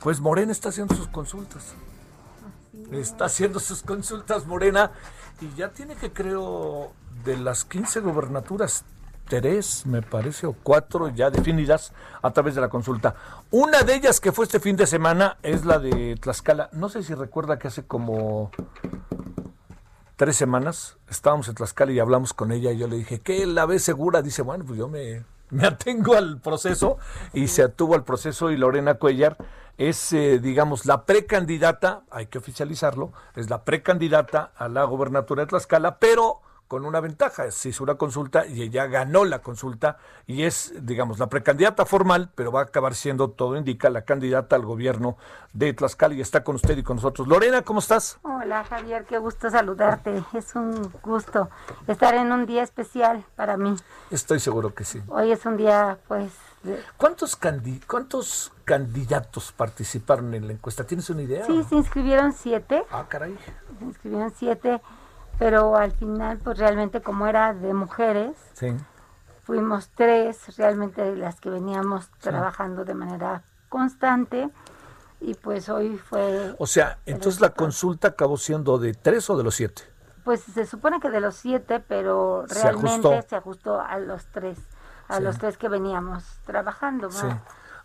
Pues Morena está haciendo sus consultas. Está haciendo sus consultas Morena y ya tiene que creo de las 15 gobernaturas tres, me parece, o cuatro ya definidas a través de la consulta. Una de ellas que fue este fin de semana es la de Tlaxcala. No sé si recuerda que hace como tres semanas estábamos en Tlaxcala y hablamos con ella y yo le dije, ¿qué la ve segura? Dice, bueno, pues yo me, me atengo al proceso y se atuvo al proceso y Lorena Cuellar es, eh, digamos, la precandidata, hay que oficializarlo, es la precandidata a la gobernatura de Tlaxcala, pero con una ventaja. Se hizo una consulta y ella ganó la consulta y es, digamos, la precandidata formal, pero va a acabar siendo, todo indica, la candidata al gobierno de Tlaxcala y está con usted y con nosotros. Lorena, ¿cómo estás? Hola Javier, qué gusto saludarte. Es un gusto estar en un día especial para mí. Estoy seguro que sí. Hoy es un día, pues... ¿Cuántos, ¿Cuántos candidatos participaron en la encuesta? ¿Tienes una idea? Sí, se inscribieron siete. Ah, caray. Se inscribieron siete pero al final pues realmente como era de mujeres, fuimos tres realmente las que veníamos trabajando de manera constante y pues hoy fue... O sea, entonces la consulta acabó siendo de tres o de los siete. Pues se supone que de los siete, pero realmente se ajustó, a los tres, a los tres que veníamos trabajando.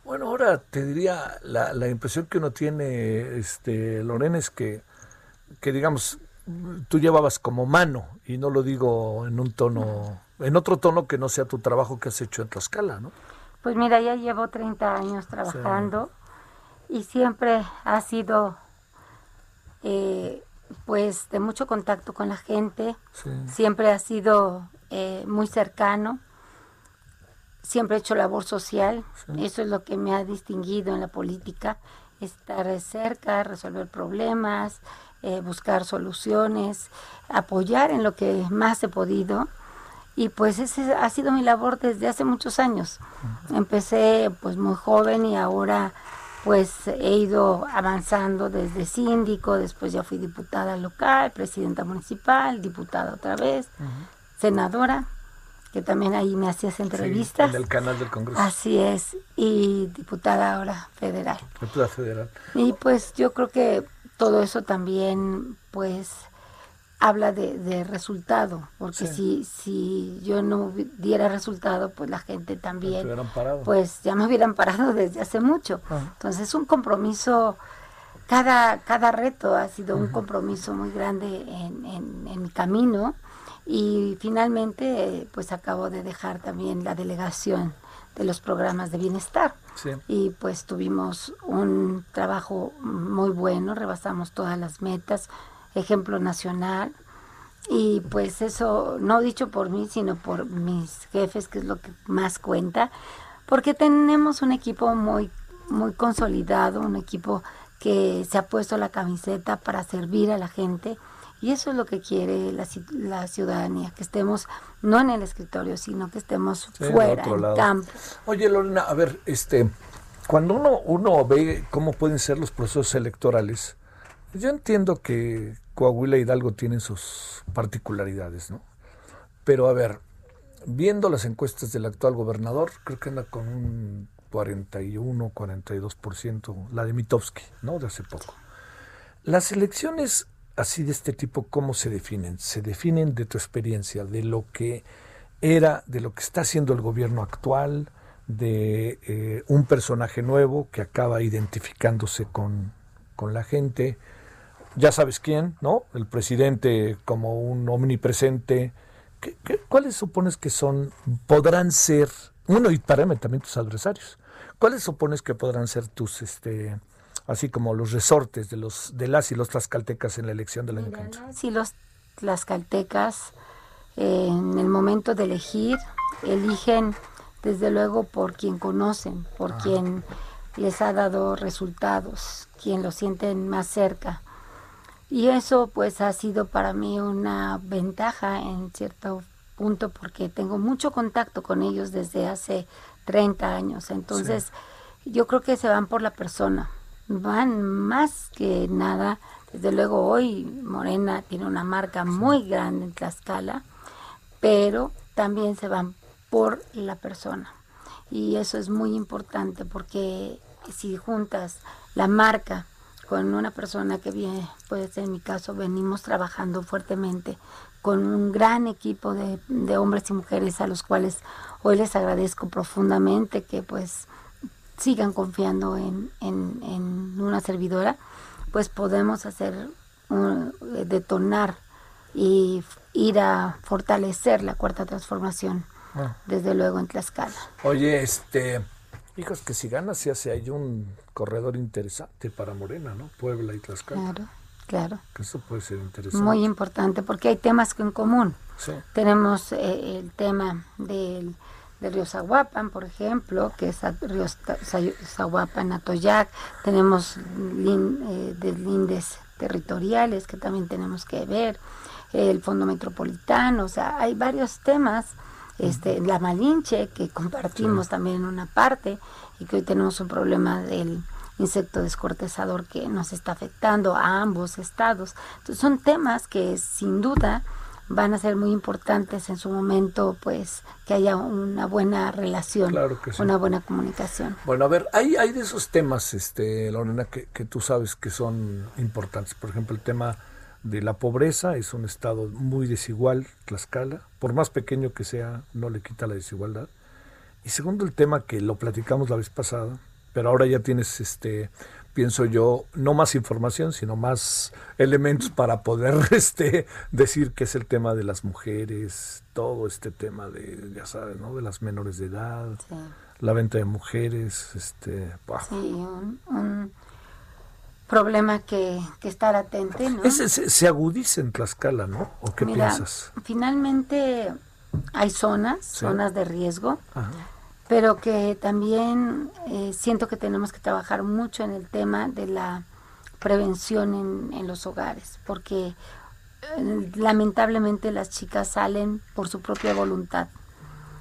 Bueno, ahora te diría, la, la impresión que uno tiene, este, Lorena, es que, que digamos, tú llevabas como mano, y no lo digo en un tono, en otro tono que no sea tu trabajo que has hecho en Tlaxcala, ¿no? Pues mira, ya llevo 30 años trabajando y siempre ha sido, eh, pues, de mucho contacto con la gente, siempre ha sido eh, muy cercano, siempre he hecho labor social, eso es lo que me ha distinguido en la política, estar cerca, resolver problemas, eh, buscar soluciones, apoyar en lo que más he podido. Y pues ese ha sido mi labor desde hace muchos años. Empecé pues muy joven y ahora pues he ido avanzando desde síndico, después ya fui diputada local, presidenta municipal, diputada otra vez, senadora, que también ahí me hacías entrevistas. en el canal del Congreso. Así es, y diputada ahora federal. Diputada federal. Y pues yo creo que todo eso también pues habla de, resultado, porque si, si yo no diera resultado, pues la gente también, pues ya me hubieran parado desde hace mucho. Ah. Entonces es un compromiso, cada, cada reto ha sido un compromiso muy grande en, en, mi camino y finalmente pues acabo de dejar también la delegación de los programas de bienestar. Y pues tuvimos un trabajo muy bueno, rebasamos todas las metas, ejemplo nacional. Y pues eso, no dicho por mí, sino por mis jefes, que es lo que más cuenta, porque tenemos un equipo muy, muy consolidado, un equipo que se ha puesto la camiseta para servir a la gente y eso es lo que quiere la, la ciudadanía, que estemos no en el escritorio, sino que estemos fuera, en campo. Oye, Lorena, a ver, este, cuando uno, uno ve cómo pueden ser los procesos electorales, yo entiendo que Coahuila y Hidalgo tienen sus particularidades, ¿no? Pero a ver, viendo las encuestas del actual gobernador, creo que anda con un 41, 42%, la de Mitowski, ¿no? De hace poco. Las elecciones así de este tipo, ¿cómo se definen? Se definen de tu experiencia, de lo que era, de lo que está haciendo el gobierno actual, de eh, un personaje nuevo que acaba identificándose con, con la gente. Ya sabes quién, ¿no? El presidente como un omnipresente. ¿Qué, cuáles supones que son, podrán ser, uno, y paráme también tus adversarios, cuáles supones que podrán ser tus, este, así como los resortes de los de las y los tlaxcaltecas en la elección del año que Sí, los tlaxcaltecas en el momento de elegir eligen desde luego por quien conocen, por Ah. quien les ha dado resultados, quien lo sienten más cerca. Y eso pues ha sido para mí una ventaja en cierto punto porque tengo mucho contacto con ellos desde hace 30 años. Entonces yo creo que se van por la persona, van más que nada. Desde luego hoy Morena tiene una marca muy grande en Tlaxcala, pero también se van por la persona. Y eso es muy importante porque si juntas la marca con una persona que viene, puede ser en mi caso, venimos trabajando fuertemente con un gran equipo de, de hombres y mujeres a los cuales hoy les agradezco profundamente que pues sigan confiando en, en, en una servidora, pues podemos hacer un- detonar y ir a fortalecer la cuarta transformación, Ah. desde luego en Tlaxcala. Oye, este, hijos, que si ganas se hace ahí un corredor interesante para Morena, ¿no? Puebla y Tlaxcala. Claro, claro. Que eso puede ser interesante. Muy importante porque hay temas en común. Sí. Tenemos eh, el tema del, del río Zahuapan, por ejemplo, que es a- río Za- Za- Zahuapan, Atoyac. Tenemos lin- eh, deslindes territoriales que también tenemos que ver. El Fondo Metropolitano, o sea, hay varios temas. Este, la Malinche, que compartimos también en una parte, y que hoy tenemos un problema del insecto descortezador que nos está afectando a ambos estados. Entonces, son temas que sin duda van a ser muy importantes en su momento, pues que haya una buena relación, Claro que sí. una buena comunicación. Bueno, a ver, hay, hay de esos temas, este, Lorena, que, que tú sabes que son importantes. Por ejemplo, el tema de la pobreza es un estado muy desigual, Tlaxcala, por más pequeño que sea, no le quita la desigualdad. Y segundo, el tema que lo platicamos la vez pasada, pero ahora ya tienes, este, pienso yo, no más información, sino más elementos para poder, este, decir que es el tema de las mujeres, todo este tema de, ya sabes, ¿no? De las menores de edad, Sí, la venta de mujeres, este, sí, un, un problema que, que estar. Ese se, se agudiza en Tlaxcala, ¿no? ¿O qué Mira, piensas? finalmente hay zonas, zonas de riesgo, Ajá. Pero que también eh, siento que tenemos que trabajar mucho en el tema de la prevención en, en los hogares, porque eh, lamentablemente las chicas salen por su propia voluntad.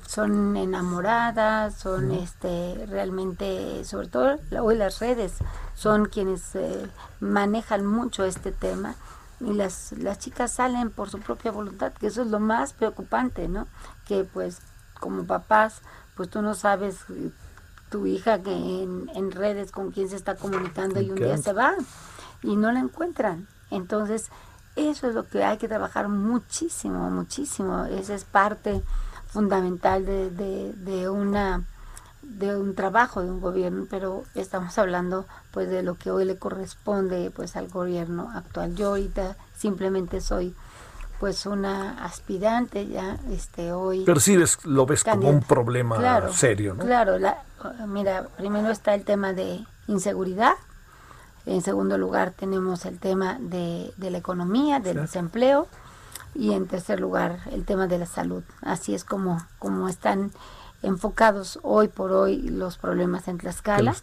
Son enamoradas, son este realmente, sobre todo hoy las redes, son quienes eh, manejan mucho este tema y las, las chicas salen por su propia voluntad, que eso es lo más preocupante, ¿no? Que pues como papás, pues tú no sabes eh, tu hija que en, redes con quién se está comunicando y un día se va y no la encuentran. Entonces, eso es lo que hay que trabajar muchísimo, muchísimo. Esa es parte fundamental de, de, de una de un trabajo de un gobierno, pero estamos hablando pues de lo que hoy le corresponde pues al gobierno actual. Yo ahorita simplemente soy pues una aspirante ya este hoy ves, lo ves como un problema Claro, serio, ¿no? Claro, la- mira, primero está el tema de inseguridad, en segundo lugar tenemos el tema de, de la economía, del Claro. desempleo y en tercer lugar el tema de la salud. Así es como, como están enfocados hoy por hoy los problemas en Tlaxcala.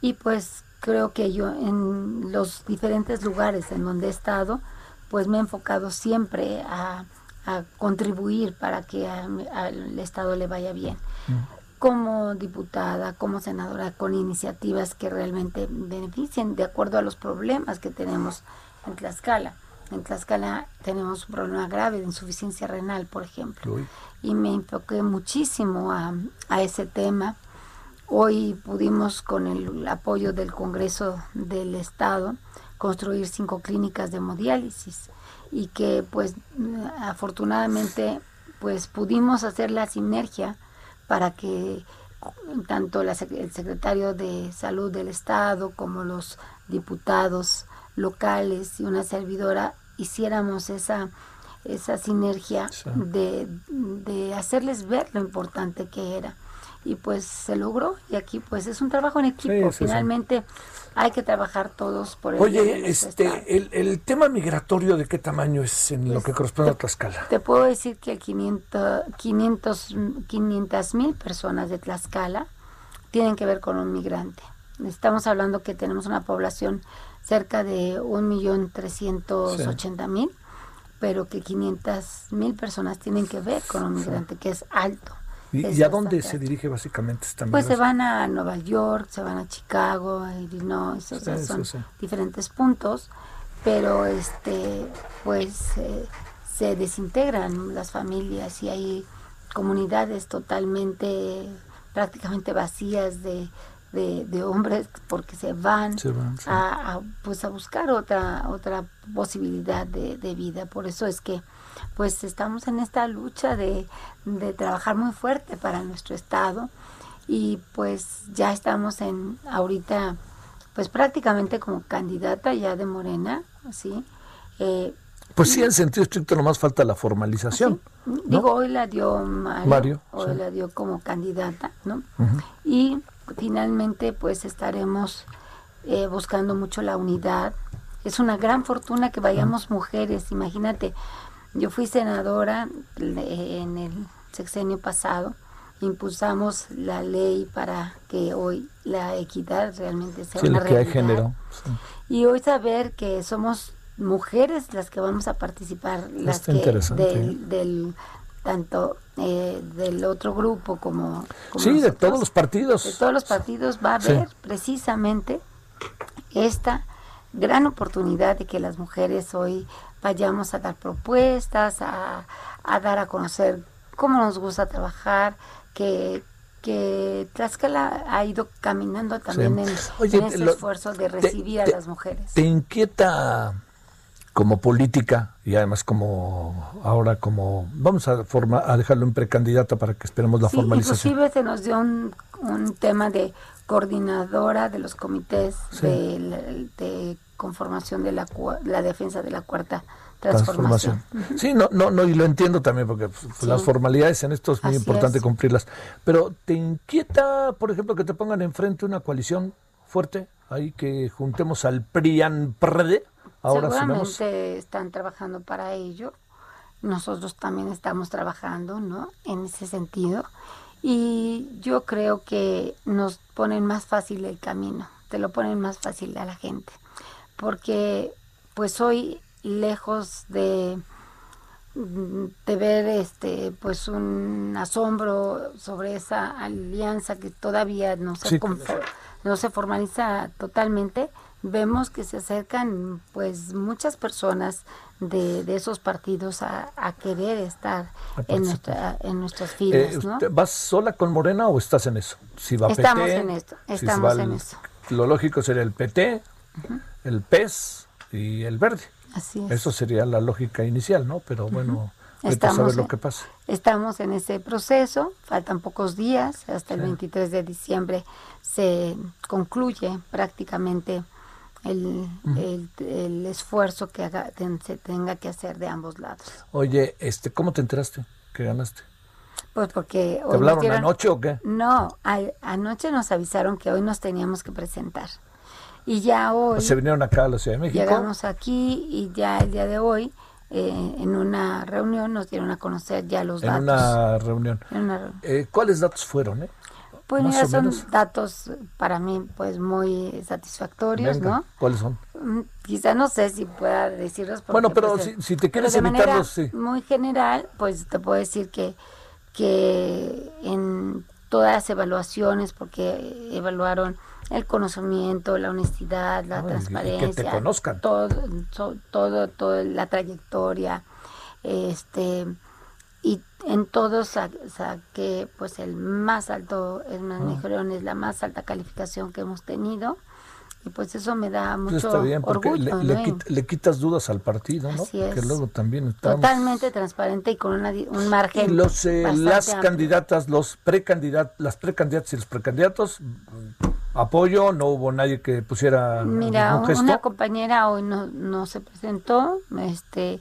Y pues creo que yo en los diferentes lugares en donde he estado, pues me he enfocado siempre a, a contribuir para que al Estado le vaya bien. Como diputada, como senadora, con iniciativas que realmente beneficien de acuerdo a los problemas que tenemos en Tlaxcala. En Tlaxcala tenemos un problema grave de insuficiencia renal, por ejemplo Uy. y me enfoqué muchísimo a, a ese tema. Hoy pudimos, con el apoyo del Congreso del Estado, construir cinco clínicas de hemodiálisis y que, pues, afortunadamente, pues pudimos hacer la sinergia para que tanto la el secretario de Salud del Estado como los diputados locales y una servidora hiciéramos esa esa sinergia Sí. de, de hacerles ver lo importante que era. Y pues se logró. Y aquí pues es un trabajo en equipo. Finalmente hay que trabajar todos por el oye este el, el, tema migratorio de qué tamaño es en lo que corresponde a Tlaxcala te puedo decir que 500 500 mil personas de Tlaxcala tienen que ver con un migrante. Estamos hablando que tenemos una población cerca de un millón trescientos ochenta mil pero que 500 mil personas tienen que ver con un migrante que es alto ¿Y, a dónde se dirige básicamente esta Pues se van a Nueva York, se van a Chicago, a Illinois, o sea, son diferentes puntos, pero este, pues eh, se desintegran las familias y hay comunidades totalmente, prácticamente vacías de, de, hombres porque se van, a, pues a buscar otra otra posibilidad de, de vida. Por eso es que pues estamos en esta lucha de, trabajar muy fuerte para nuestro estado y pues ya estamos en ahorita pues prácticamente como candidata ya de Morena, ¿sí? Eh, pues sí, en sentido estricto nomás falta la formalización. Digo, hoy la dio Mario, hoy la dio como candidata, ¿no? Y finalmente pues estaremos eh, buscando mucho la unidad. Es una gran fortuna que vayamos mujeres, imagínate, yo fui senadora en el sexenio pasado, impulsamos la ley para que hoy la equidad realmente sea una realidad. género. Y hoy saber que somos mujeres las que vamos a participar, las que del, tanto eh, del otro grupo como, sí de todos los partidos de todos los partidos va a haber precisamente esta gran oportunidad de que las mujeres hoy vayamos a dar propuestas, a, dar a conocer cómo nos gusta trabajar, que, que Tlaxcala ha ido caminando también en, ese esfuerzo de recibir a las mujeres. ¿Te inquieta como política y además como ahora como vamos a forma, a dejarlo en precandidata para que esperemos la formalización. Inclusive se nos dio un, tema de coordinadora de los comités de conformación de la, la defensa de la cuarta transformación. Sí, no, no, no, y lo entiendo también, porque pues, las formalidades en esto es muy importante cumplirlas. Pero ¿te inquieta, por ejemplo, que te pongan enfrente una coalición fuerte? Ahí que juntemos al PRIAN PRD. Ahora Seguramente están trabajando para ello. Nosotros también estamos trabajando, ¿no? En ese sentido. Y yo creo que nos ponen más fácil el camino, te lo ponen más fácil a la gente porque pues hoy lejos de de ver este pues un asombro sobre esa alianza que todavía no se no se formaliza totalmente vemos que se acercan pues muchas personas de, de esos partidos a, querer estar en nuestra en nuestras filas eh, ¿Vas sola con Morena o estás en eso? Si va estamos en esto, estamos en eso. Lo lógico sería el PT, el pez y el verde. Así es. Eso sería la lógica inicial, ¿no? Pero bueno, estamos, a ver lo que pasa. Estamos en ese proceso, faltan pocos días, hasta el 23 de diciembre se concluye prácticamente el, el, esfuerzo que se tenga que hacer de ambos lados. Oye, este, ¿cómo te enteraste que ganaste? Pues porque... ¿Te hablaron anoche o qué? No, anoche nos avisaron que hoy nos teníamos que presentar. Y ya hoy... Se vinieron acá a la Ciudad de México. Llegamos aquí y ya el día de hoy, eh, en una reunión, nos dieron a conocer ya los datos. En una reunión. Eh, ¿Cuáles datos fueron? Eh? Pues mira, son datos para mí pues muy satisfactorios, ¿no? ¿Cuáles son? Mm, quizá no sé si pueda decirlos. bueno, pero pues, si, te quieres evitarlos, sí. Muy general, pues te puedo decir que, que en todas las evaluaciones, porque evaluaron el conocimiento, la honestidad, la transparencia, que te conozcan. todo, todo, todo, la trayectoria, este y en todos saqué pues el más alto, el ah. es la más alta calificación que hemos tenido y pues eso me da mucho orgullo. Le, quitas dudas al partido, ¿no? Así es. Que luego también Totalmente transparente y con un margen. Y los, eh, las candidatas, los precandidatos, las precandidatas y los precandidatos, apoyo, no hubo nadie que pusiera Mira, una compañera hoy no, no se presentó, este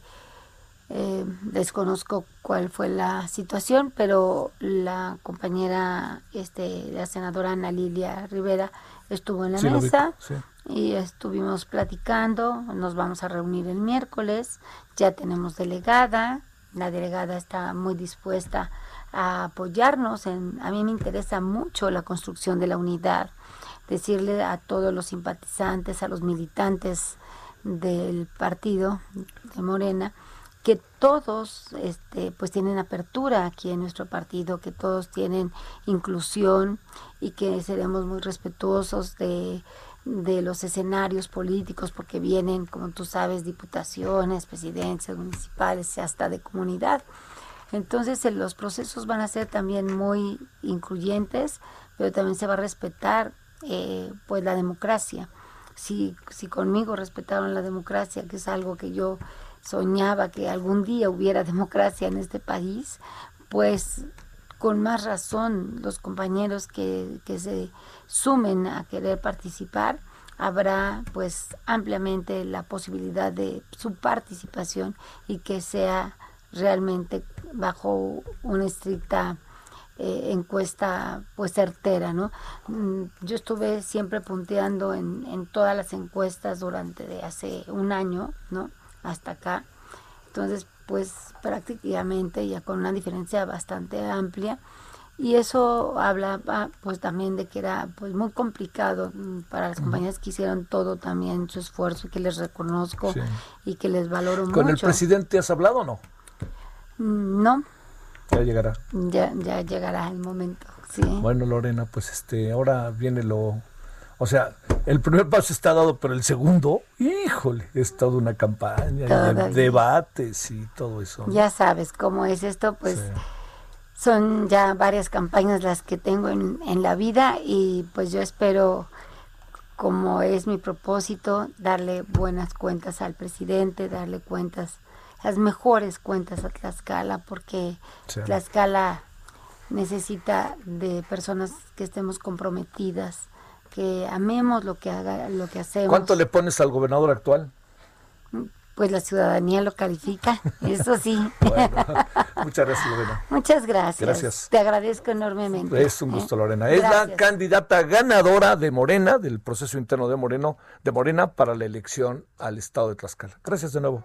Eh, desconozco cuál fue la situación, pero la compañera, este, la senadora Ana Lilia Rivera, estuvo en la mesa y estuvimos platicando. Nos vamos a reunir el miércoles. Ya tenemos delegada. La delegada está muy dispuesta a apoyarnos. En, a mí me interesa mucho la construcción de la unidad. Decirle a todos los simpatizantes, a los militantes del partido de Morena, que todos este, pues tienen apertura aquí en nuestro partido, que todos tienen inclusión y que seremos muy respetuosos de, de los escenarios políticos porque vienen, como tú sabes, diputaciones, presidencias municipales hasta de comunidad. Entonces los procesos van a ser también muy incluyentes, pero también se va a respetar eh, pues la democracia. Si, si conmigo respetaron la democracia, que es algo que yo soñaba que algún día hubiera democracia en este país, pues con más razón los compañeros que, que se sumen a querer participar, habrá pues ampliamente la posibilidad de su participación y que sea realmente bajo una estricta eh, encuesta pues certera, ¿no? Mm, yo estuve siempre punteando en, en todas las encuestas durante de hace un año, ¿no? Hasta acá. Entonces, pues prácticamente ya con una diferencia bastante amplia. Y eso habla pues también de que era pues muy complicado mm, para las compañías que hicieron todo también su esfuerzo y que les reconozco y que les valoro mucho. ¿Con el presidente has hablado o no? Mm, no. Ya llegará. Ya, ya llegará el momento, sí. Bueno, Lorena, pues este, ahora viene lo, o sea, el primer paso está dado, pero el segundo, híjole, es toda una campaña, debates y todo eso. Ya sabes cómo es esto, pues son ya varias campañas las que tengo en, en la vida y pues yo espero, como es mi propósito, darle buenas cuentas al presidente, darle cuentas, las mejores cuentas a Tlaxcala, porque Tlaxcala necesita de personas que estemos comprometidas que amemos lo que haga, lo que hacemos. ¿Cuánto le pones al gobernador actual? Pues la ciudadanía lo califica, eso sí. muchas gracias, Lorena. Muchas gracias. Gracias. Te agradezco enormemente. Es un gusto, ¿eh? Lorena. Es la candidata ganadora de Morena, del proceso interno de Moreno, de Morena para la elección al estado de Tlaxcala. Gracias de nuevo.